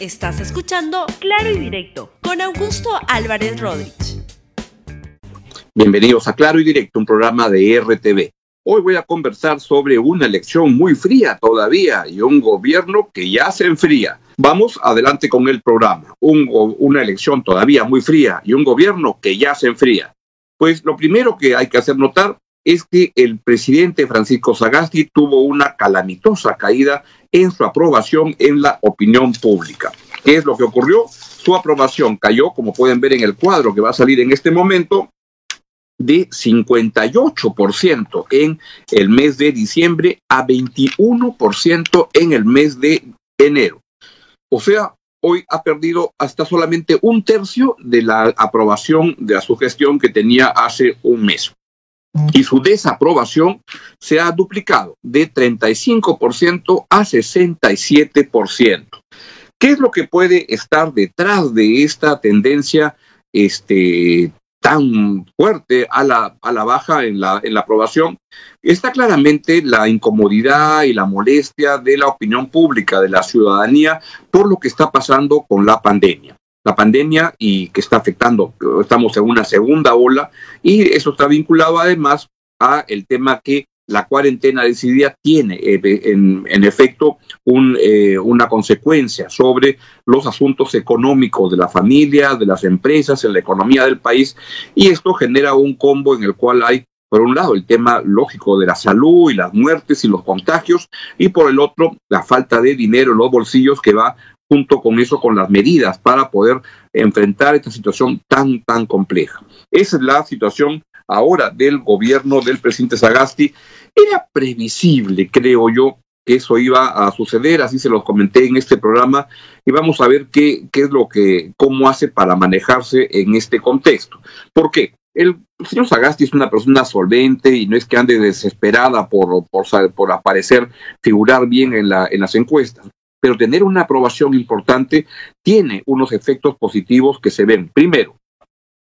Estás escuchando Claro y Directo con Augusto Álvarez Rodríguez. Bienvenidos a Claro y Directo, un programa de RTV. Hoy voy a conversar sobre una elección muy fría todavía y un gobierno que ya se enfría. Vamos adelante con el programa. una elección todavía muy fría y un gobierno que ya se enfría. Pues lo primero que hay que hacer notar es que el presidente Francisco Sagasti tuvo una calamitosa caída en su aprobación en la opinión pública. ¿Qué es lo que ocurrió? Su aprobación cayó, como pueden ver en el cuadro que va a salir en este momento, de 58% en el mes de diciembre a 21% en el mes de enero. O sea, hoy ha perdido hasta solamente un tercio de la aprobación de su gestión que tenía hace un mes y su desaprobación se ha duplicado de 35% a 67%. ¿Qué es lo que puede estar detrás de esta tendencia este, tan fuerte a la, a la baja en la, en la aprobación? Está claramente la incomodidad y la molestia de la opinión pública, de la ciudadanía, por lo que está pasando con la pandemia la pandemia y que está afectando, estamos en una segunda ola y eso está vinculado además a el tema que la cuarentena decidida tiene eh, en, efecto eh, una consecuencia sobre los asuntos económicos de la familia, de las empresas, en la economía del país y esto genera un combo en el cual hay por un lado, el tema lógico de la salud y las muertes y los contagios, y por el otro, la falta de dinero en los bolsillos que va junto con eso, con las medidas para poder enfrentar esta situación tan, tan compleja. Esa es la situación ahora del gobierno del presidente Sagasti. Era previsible, creo yo, que eso iba a suceder, así se lo comenté en este programa, y vamos a ver qué, qué es lo que, cómo hace para manejarse en este contexto. ¿Por qué? El señor Sagasti es una persona solvente y no es que ande desesperada por, por, por aparecer, figurar bien en, la, en las encuestas pero tener una aprobación importante tiene unos efectos positivos que se ven. Primero,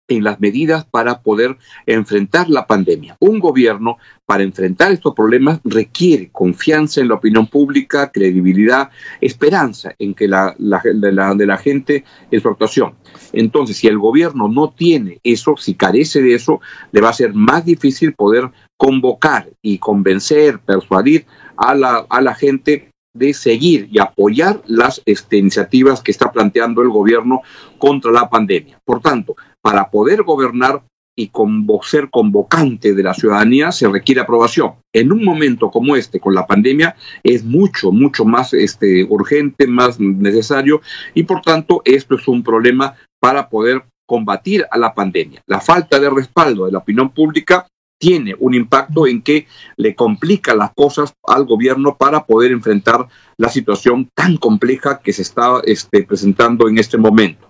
en las medidas para poder enfrentar la pandemia. Un gobierno para enfrentar estos problemas requiere confianza en la opinión pública, credibilidad, esperanza en que la, de, la, gente es su actuación. Entonces, si el gobierno no tiene eso, si carece de eso, le va a ser más difícil poder convocar y convencer, persuadir a la, a la gente de seguir y apoyar las este, iniciativas que está planteando el gobierno contra la pandemia. Por tanto, para poder gobernar y con, ser convocante de la ciudadanía se requiere aprobación. En un momento como este, con la pandemia, es mucho, mucho más este, urgente, más necesario y por tanto esto es un problema para poder combatir a la pandemia. La falta de respaldo de la opinión pública tiene un impacto en que le complica las cosas al gobierno para poder enfrentar la situación tan compleja que se está este, presentando en este momento.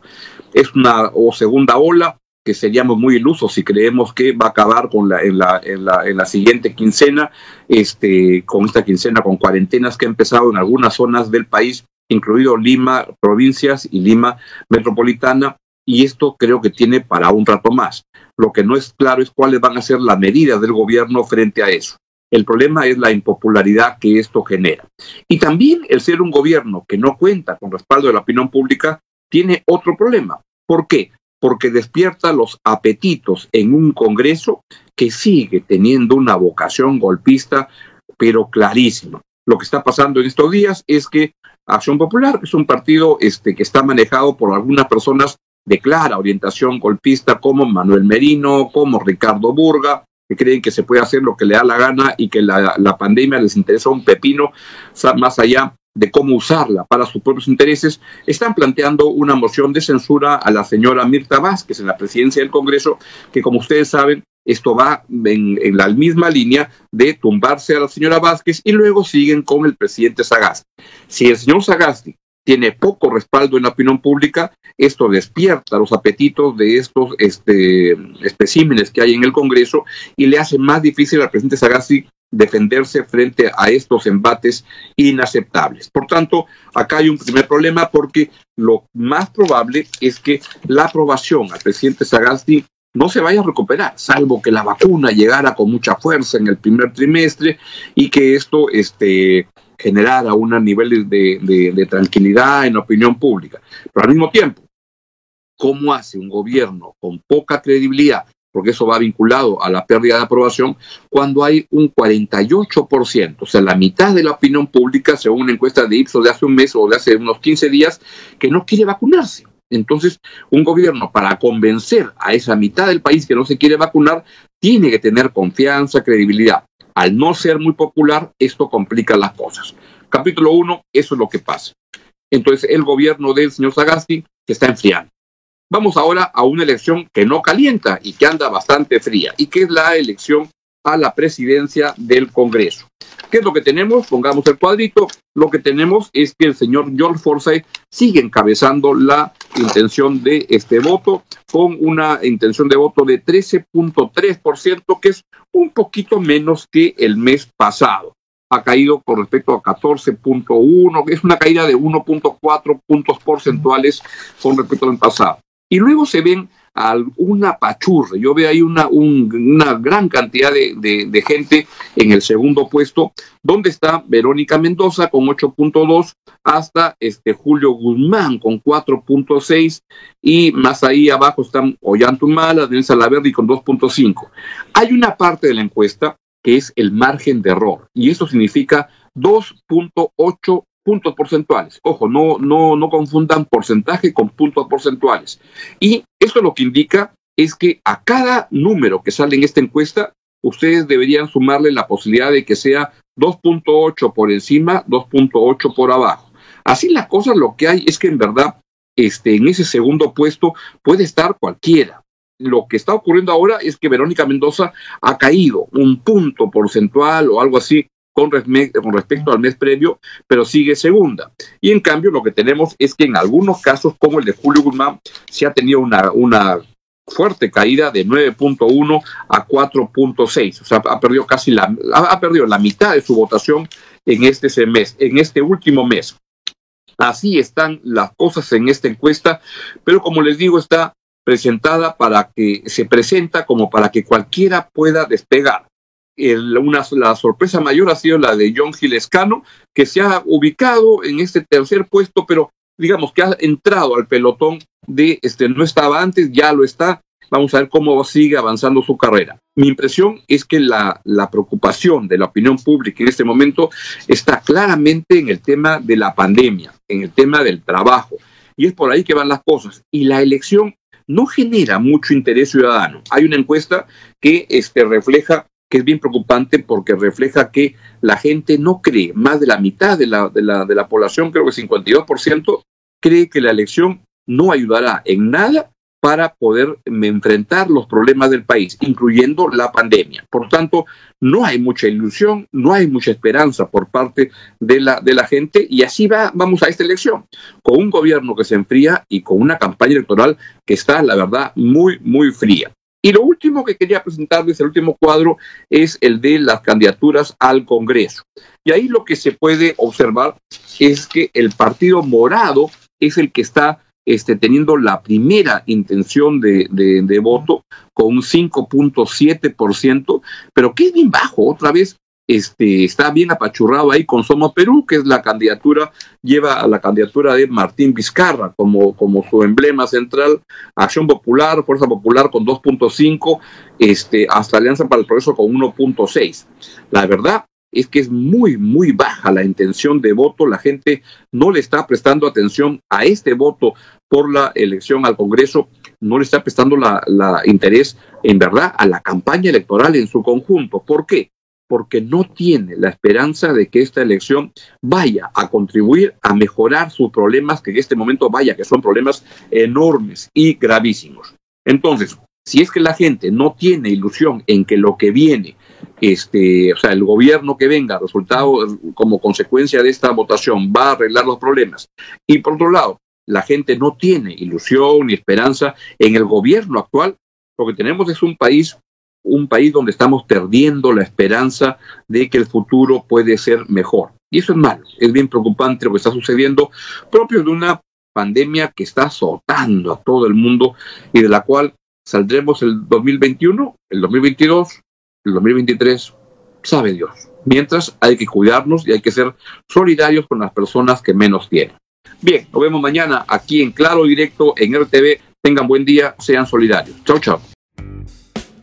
Es una o segunda ola que seríamos muy ilusos si creemos que va a acabar con la, en, la, en, la, en la siguiente quincena, este, con esta quincena, con cuarentenas que ha empezado en algunas zonas del país, incluido Lima, provincias y Lima metropolitana, y esto creo que tiene para un rato más. Lo que no es claro es cuáles van a ser las medidas del gobierno frente a eso. El problema es la impopularidad que esto genera. Y también el ser un gobierno que no cuenta con respaldo de la opinión pública tiene otro problema. ¿Por qué? Porque despierta los apetitos en un Congreso que sigue teniendo una vocación golpista, pero clarísima. Lo que está pasando en estos días es que Acción Popular es un partido este, que está manejado por algunas personas de clara orientación golpista como Manuel Merino, como Ricardo Burga, que creen que se puede hacer lo que le da la gana y que la, pandemia les interesa un pepino más allá de cómo usarla para sus propios intereses, están planteando una moción de censura a la señora Mirta Vázquez en la presidencia del Congreso, que como ustedes saben, esto va en, en, la misma línea de tumbarse a la señora Vázquez y luego siguen con el presidente Sagasti. Si el señor Sagasti tiene poco respaldo en la opinión pública, esto despierta los apetitos de estos este, especímenes que hay en el Congreso y le hace más difícil al presidente Sagasti defenderse frente a estos embates inaceptables. Por tanto, acá hay un primer problema porque lo más probable es que la aprobación al presidente Sagasti no se vaya a recuperar, salvo que la vacuna llegara con mucha fuerza en el primer trimestre y que esto este, generara un nivel de, tranquilidad en la opinión pública. Pero al mismo tiempo, ¿cómo hace un gobierno con poca credibilidad porque eso va vinculado a la pérdida de aprobación, cuando hay un 48%, o sea, la mitad de la opinión pública, según una encuesta de Ipsos de hace un mes o de hace unos 15 días, que no quiere vacunarse. Entonces, un gobierno para convencer a esa mitad del país que no se quiere vacunar, tiene que tener confianza, credibilidad. Al no ser muy popular, esto complica las cosas. Capítulo 1, eso es lo que pasa. Entonces, el gobierno del señor Sagasti se está enfriando. Vamos ahora a una elección que no calienta y que anda bastante fría, y que es la elección a la presidencia del Congreso. ¿Qué es lo que tenemos? Pongamos el cuadrito. Lo que tenemos es que el señor George Forsyth sigue encabezando la intención de este voto con una intención de voto de 13.3%, que es un poquito menos que el mes pasado. Ha caído con respecto a 14.1, que es una caída de 1.4 puntos porcentuales con respecto al pasado. Y luego se ven una pachurra. Yo veo ahí una, una gran cantidad de, gente en el segundo puesto, donde está Verónica Mendoza con 8.2 hasta este Julio Guzmán con 4.6 y más ahí abajo están Ollantumala, Denise Salaverdi con 2.5. Hay una parte de la encuesta que es el margen de error y eso significa 2.8 puntos porcentuales. Ojo, no, no, no confundan porcentaje con puntos porcentuales. Y esto lo que indica es que a cada número que sale en esta encuesta, ustedes deberían sumarle la posibilidad de que sea 2.8 por encima, 2.8 por abajo. Así la cosa, lo que hay es que en verdad, este, en ese segundo puesto puede estar cualquiera. Lo que está ocurriendo ahora es que Verónica Mendoza ha caído un punto porcentual o algo así con, respecto al mes previo, pero sigue segunda. Y en cambio lo que tenemos es que en algunos casos, como el de Julio Guzmán, se ha tenido una, una fuerte caída de 9.1 a 4.6, o sea, ha perdido casi la, ha perdido la mitad de su votación en este mes, en este último mes. Así están las cosas en esta encuesta, pero como les digo, está presentada para que se presenta como para que cualquiera pueda despegar una, la sorpresa mayor ha sido la de John Gilescano, que se ha ubicado en este tercer puesto, pero digamos que ha entrado al pelotón de, este, no estaba antes, ya lo está. Vamos a ver cómo sigue avanzando su carrera. Mi impresión es que la, la preocupación de la opinión pública en este momento está claramente en el tema de la pandemia, en el tema del trabajo. Y es por ahí que van las cosas. Y la elección no genera mucho interés ciudadano. Hay una encuesta que este, refleja es bien preocupante porque refleja que la gente no cree, más de la mitad de la, de la, de la población, creo que 52%, cree que la elección no ayudará en nada para poder enfrentar los problemas del país, incluyendo la pandemia. Por tanto, no hay mucha ilusión, no hay mucha esperanza por parte de la, de la gente y así va, vamos a esta elección, con un gobierno que se enfría y con una campaña electoral que está, la verdad, muy, muy fría. Y lo último que quería presentarles, el último cuadro, es el de las candidaturas al Congreso. Y ahí lo que se puede observar es que el Partido Morado es el que está este, teniendo la primera intención de, de voto con un 5.7%, pero que es bien bajo, otra vez este, está bien apachurrado ahí con Somos Perú, que es la candidatura, lleva a la candidatura de Martín Vizcarra como, como su emblema central, Acción Popular, Fuerza Popular con 2.5, este, hasta Alianza para el Progreso con 1.6. La verdad es que es muy, muy baja la intención de voto, la gente no le está prestando atención a este voto por la elección al Congreso, no le está prestando la, la interés en verdad a la campaña electoral en su conjunto. ¿Por qué? Porque no tiene la esperanza de que esta elección vaya a contribuir a mejorar sus problemas, que en este momento vaya, que son problemas enormes y gravísimos. Entonces, si es que la gente no tiene ilusión en que lo que viene, este, o sea, el gobierno que venga, resultado como consecuencia de esta votación, va a arreglar los problemas, y por otro lado, la gente no tiene ilusión ni esperanza en el gobierno actual, lo que tenemos es un país un país donde estamos perdiendo la esperanza de que el futuro puede ser mejor. Y eso es malo, es bien preocupante lo que está sucediendo, propio de una pandemia que está azotando a todo el mundo y de la cual saldremos el 2021, el 2022, el 2023, sabe Dios. Mientras hay que cuidarnos y hay que ser solidarios con las personas que menos tienen. Bien, nos vemos mañana aquí en Claro Directo en RTV. Tengan buen día, sean solidarios. Chau, chau.